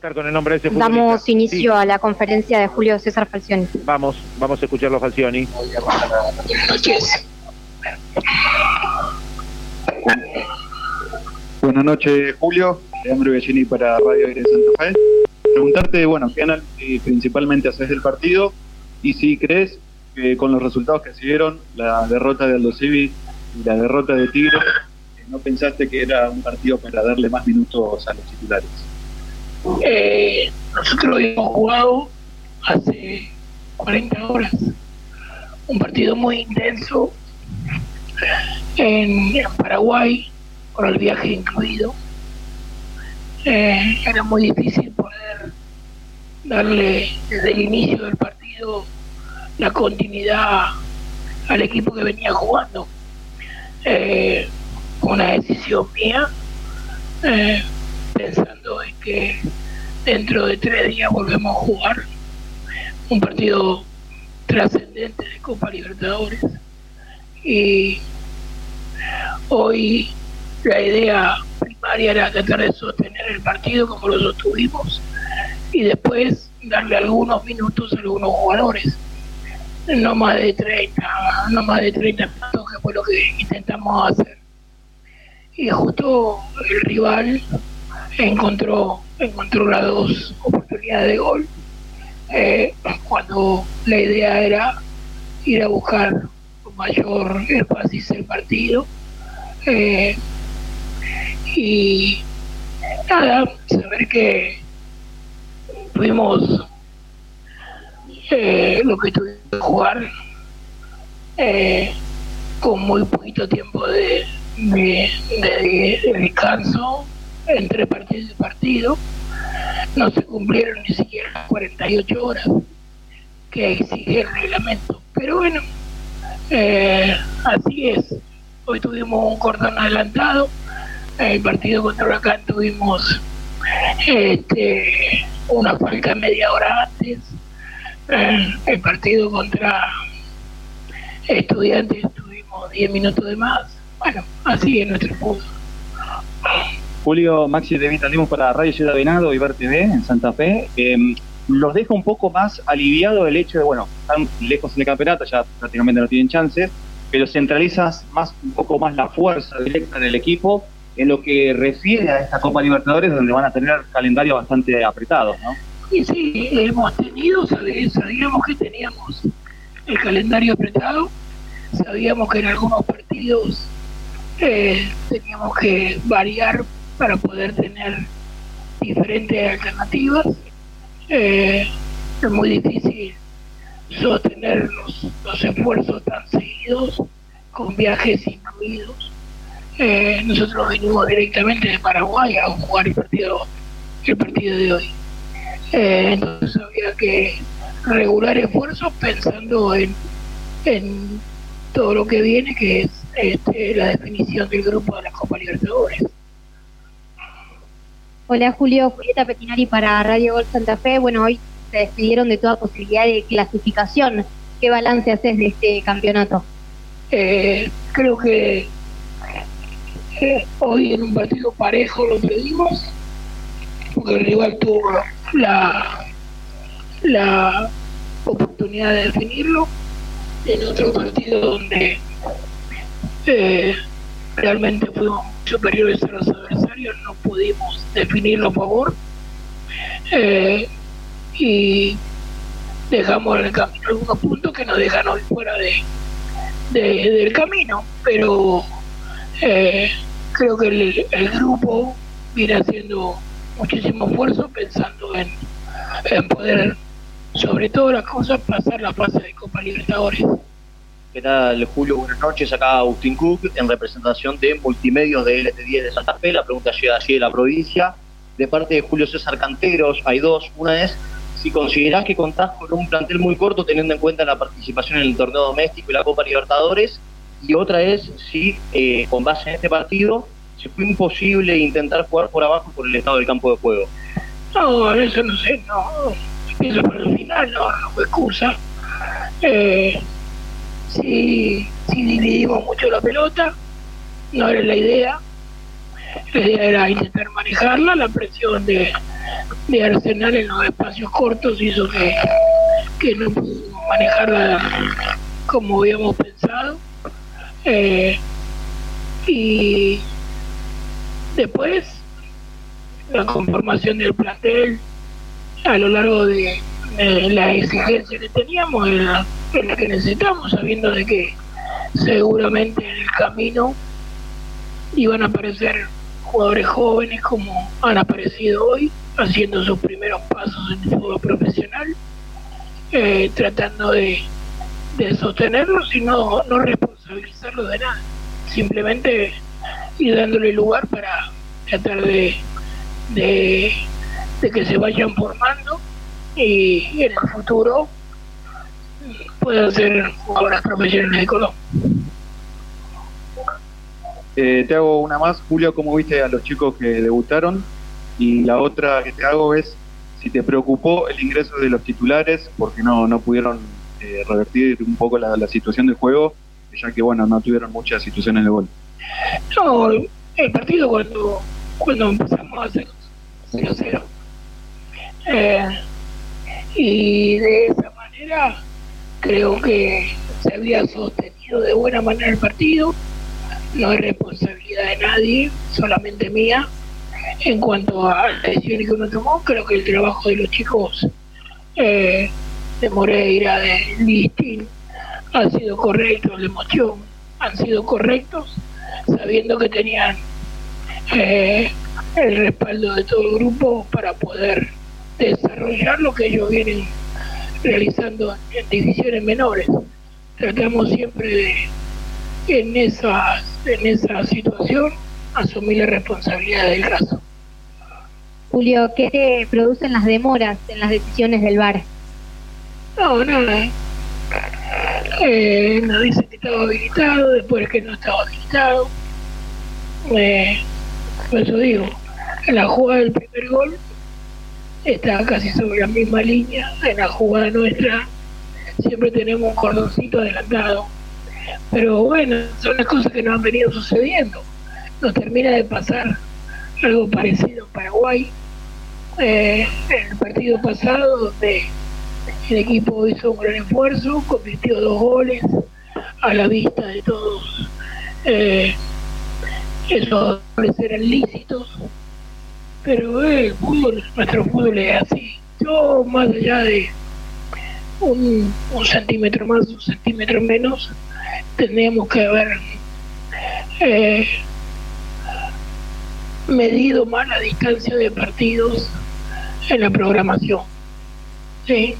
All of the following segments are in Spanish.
con el nombre de ese Damos inicio Sí, a la conferencia de Julio César Falcioni. Vamos, vamos a escucharlo, Falcioni. Buenas noches. Buenas noches, Julio. Leandro Bellini para Radio Aire Santa Fe. Preguntarte, bueno, qué análisis principalmente haces del partido y si crees que con los resultados que se dieron, la derrota de Aldo Civi y la derrota de Tigre, ¿no pensaste que era un partido para darle más minutos a los titulares? Eh, nosotros hemos jugado hace 40 horas un partido muy intenso en, Paraguay, con el viaje incluido. Eh, era muy difícil poder darle desde el inicio del partido la continuidad al equipo que venía jugando. Eh, una decisión mía, eh, pensando en que dentro de tres días volvemos a jugar un partido trascendente de Copa Libertadores. Y hoy la idea primaria era tratar de sostener el partido como lo sostuvimos y después darle algunos minutos a algunos jugadores. No más de 30, no más de 30 minutos que fue lo que intentamos hacer. Y justo el rival encontró, encontró las dos oportunidades de gol. eh, cuando la idea era ir a buscar con mayor énfasis el partido. eh, y nada, saber que tuvimos eh, lo que tuvimos que jugar eh, con muy poquito tiempo de, de- de- de descanso entre partido y partido. No se cumplieron ni siquiera las 48 horas que exige el reglamento. Pero bueno, eh, así es. Hoy tuvimos un cordón adelantado. El partido contra Huracán tuvimos este, una falta media hora antes. Eh, el partido contra Estudiantes tuvimos 10 minutos de más. Bueno, así es nuestro fútbol. Julio Maxi de Vitalimos para Radio Ciudad Venado y Ver TV en Santa Fe. Eh, los deja un poco más aliviado el hecho de, bueno, están lejos en el campeonato, ya prácticamente no tienen chances, pero centralizas más un poco más la fuerza directa del equipo en lo que refiere a esta Copa Libertadores, donde van a tener calendario bastante apretado, ¿no? Y sí, hemos tenido, sabíamos que teníamos el calendario apretado, sabíamos que en algunos partidos eh, teníamos que variar para poder tener diferentes alternativas. Eh, es muy difícil sostener los, esfuerzos tan seguidos con viajes incluidos. Eh, nosotros venimos directamente de Paraguay a jugar el partido, el partido de hoy. Eh, entonces había que regular esfuerzos pensando en, en todo lo que viene, que es este, la definición del grupo de la Copa Libertadores. Hola Julio, Julieta Petinari para Radio Gol Santa Fe. Bueno, hoy se despidieron de toda posibilidad de clasificación. ¿Qué balance haces de este campeonato? Eh, creo que hoy en un partido parejo lo pedimos, porque el rival tuvo la, la oportunidad de definirlo. En otro partido donde eh, realmente fuimos superiores a los adversarios, no pudimos definirlo a favor. Eh, y dejamos en el camino algunos puntos que nos dejan hoy fuera de, de- del camino, pero eh, creo que el, el grupo viene haciendo muchísimo esfuerzo pensando en, en poder, sobre todo las cosas, pasar la fase de Copa Libertadores. ¿Qué tal, Julio? Buenas noches. Acá Agustín Cook, en representación de Multimedios de LT10 de Santa Fe. La pregunta llega allí de la provincia. De parte de Julio César Canteros, hay dos. Una es si considerás que contás con un plantel muy corto teniendo en cuenta la participación en el torneo doméstico y la Copa Libertadores. Y otra es si, eh, con base en este partido, si fue imposible intentar jugar por abajo por el estado del campo de juego. No, eso no sé, no. Pienso por el final, no, no excusa. Eh, sí, sí dividimos mucho la pelota, no era la idea. La idea era intentar manejarla, la presión de, de Arsenal en los espacios cortos hizo que, que no pudimos manejarla como habíamos pensado. Eh, y después la conformación del plantel a lo largo de, la exigencia que teníamos la que necesitamos, sabiendo de que seguramente en el camino iban a aparecer jugadores jóvenes como han aparecido hoy, haciendo sus primeros pasos en el fútbol profesional, eh, tratando de, sostenerlos y no, no responsabilizarlos de nada, simplemente ir dándole lugar para tratar de, que se vayan formando y en el futuro puedan ser jugadoras profesionales de Colombia. Eh, te hago una más, Julio, ¿cómo viste a los chicos que debutaron? Y la otra que te hago es si te preocupó el ingreso de los titulares porque no, no pudieron eh, revertir un poco la, situación del juego, ya que bueno, no tuvieron muchas situaciones de gol. No, el partido cuando, cuando empezamos a hacer 0-0. Eh, y de esa manera creo que se había sostenido de buena manera el partido no es responsabilidad de nadie, solamente mía. En cuanto a las decisiones que uno tomó, creo que el trabajo de los chicos eh, de Moreira, de Listin, ha sido correcto, de Mochón, han sido correctos, sabiendo que tenían eh, el respaldo de todo el grupo para poder desarrollar lo que ellos vienen realizando en divisiones menores. Tratamos siempre de en esa, en esa situación asumir la responsabilidad del caso. Julio, ¿qué te producen las demoras en las decisiones del VAR? No, nada. Eh, nos dice que estaba habilitado, después que no estaba habilitado. Eh, por eso digo, en la jugada del primer gol está casi sobre la misma línea. En la jugada nuestra siempre tenemos un cordoncito adelantado pero bueno, son las cosas que nos han venido sucediendo. Nos termina de pasar algo parecido en Paraguay. Eh, en el partido pasado, donde el equipo hizo un gran esfuerzo, convirtió dos goles a la vista de todos. Eh, esos goles eran lícitos, pero el fútbol, nuestro fútbol es así. Yo, más allá de un, un centímetro más, un centímetro menos, tendríamos que haber eh, medido más la distancia de partidos en la programación. ¿sí?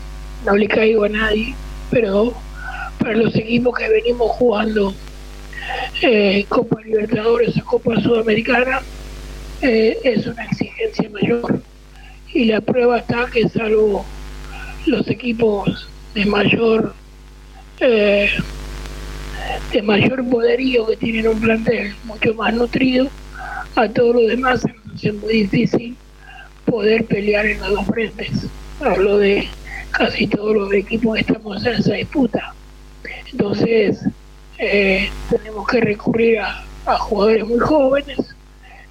No le caigo a nadie, pero para los equipos que venimos jugando eh, Copa Libertadores o Copa Sudamericana, eh, es una exigencia mayor. Y la prueba está que salvo los equipos de mayor eh, de mayor poderío que tienen un plantel mucho más nutrido, a todos los demás es muy difícil poder pelear en los dos frentes. Hablo de casi todos los equipos que estamos en esa disputa. Entonces, eh, tenemos que recurrir a, jugadores muy jóvenes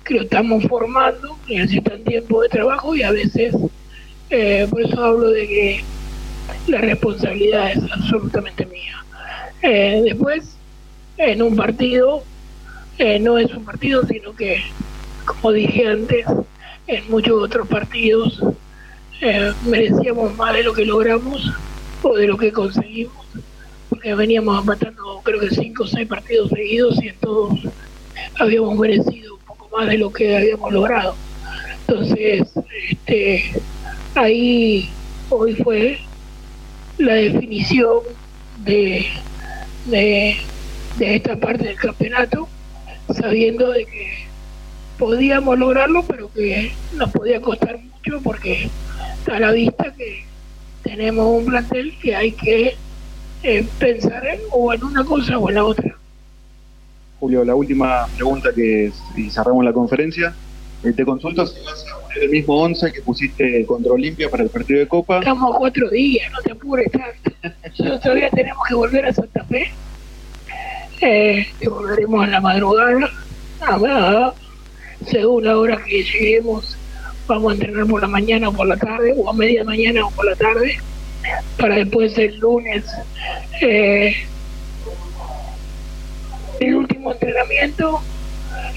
que lo estamos formando, necesitan tiempo de trabajo y a veces, eh, por eso hablo de que la responsabilidad es absolutamente mía. Eh, después, en un partido, eh, no es un partido, sino que, como dije antes, en muchos otros partidos merecíamos más de lo que logramos o de lo que conseguimos, porque veníamos matando creo que cinco o seis partidos seguidos y en todos habíamos merecido más de lo que habíamos logrado. Entonces, este, ahí hoy fue la definición de de, esta parte del campeonato, sabiendo de que podíamos lograrlo, pero que nos podía costar mucho porque está a la vista que tenemos un plantel que hay que eh, pensar en, o en una cosa o en la otra. Julio, la última pregunta que y cerramos la conferencia. Eh, te consulto si vas a poner el mismo 11 que pusiste contra Olimpia para el partido de Copa. Estamos a cuatro días, no te apures tanto. todavía tenemos que volver a Santa Fe. Eh, y volveremos a la madrugada. según la hora que lleguemos, vamos a entrenar por la mañana o por la tarde, o a media mañana o por la tarde, para después el lunes eh, el entrenamiento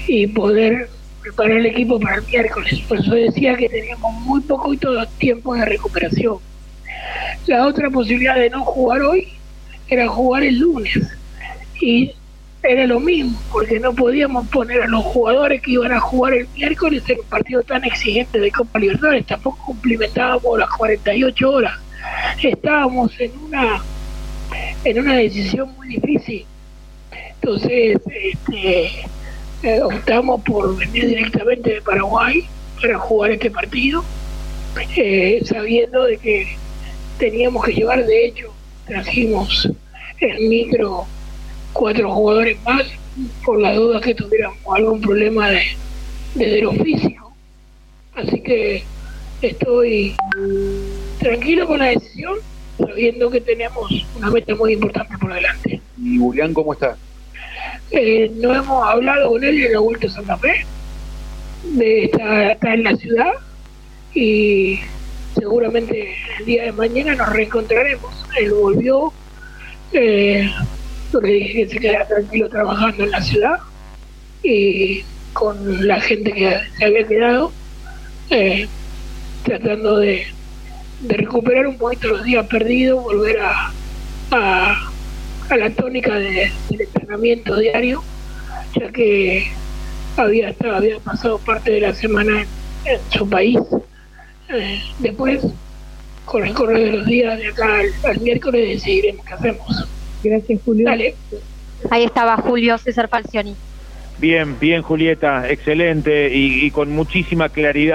y poder preparar el equipo para el miércoles. Por eso decía que teníamos muy poco y todo tiempo de recuperación. La otra posibilidad de no jugar hoy era jugar el lunes. Y era lo mismo, porque no podíamos poner a los jugadores que iban a jugar el miércoles en un partido tan exigente de Copa Libertadores. Tampoco cumplimentábamos las 48 horas. Estábamos en una en una decisión muy difícil. Entonces, este, eh, optamos por venir directamente de Paraguay para jugar este partido, eh, sabiendo de que teníamos que llevar, de hecho, trajimos el micro cuatro jugadores más por la duda que tuviéramos algún problema de, de lo físico. Así que estoy tranquilo con la decisión, sabiendo que tenemos una meta muy importante por delante. ¿Y Julián cómo está? Eh, no hemos hablado con él en la Vuelta a Santa Fe, de estar está en la ciudad y seguramente el día de mañana nos reencontraremos. Él volvió, eh, dije que se quedara tranquilo trabajando en la ciudad y con la gente que se había quedado, eh, tratando de, de recuperar un poquito los días perdidos, volver a, a la tónica de, del entrenamiento diario, ya que había, estado, había pasado parte de la semana en, en su país. Eh, después, con el correr de los días de acá al, al miércoles, decidiremos qué hacemos. Gracias, Julio. Dale. Ahí estaba Julio César Falcioni. Bien, bien Julieta, excelente y, y con muchísima claridad.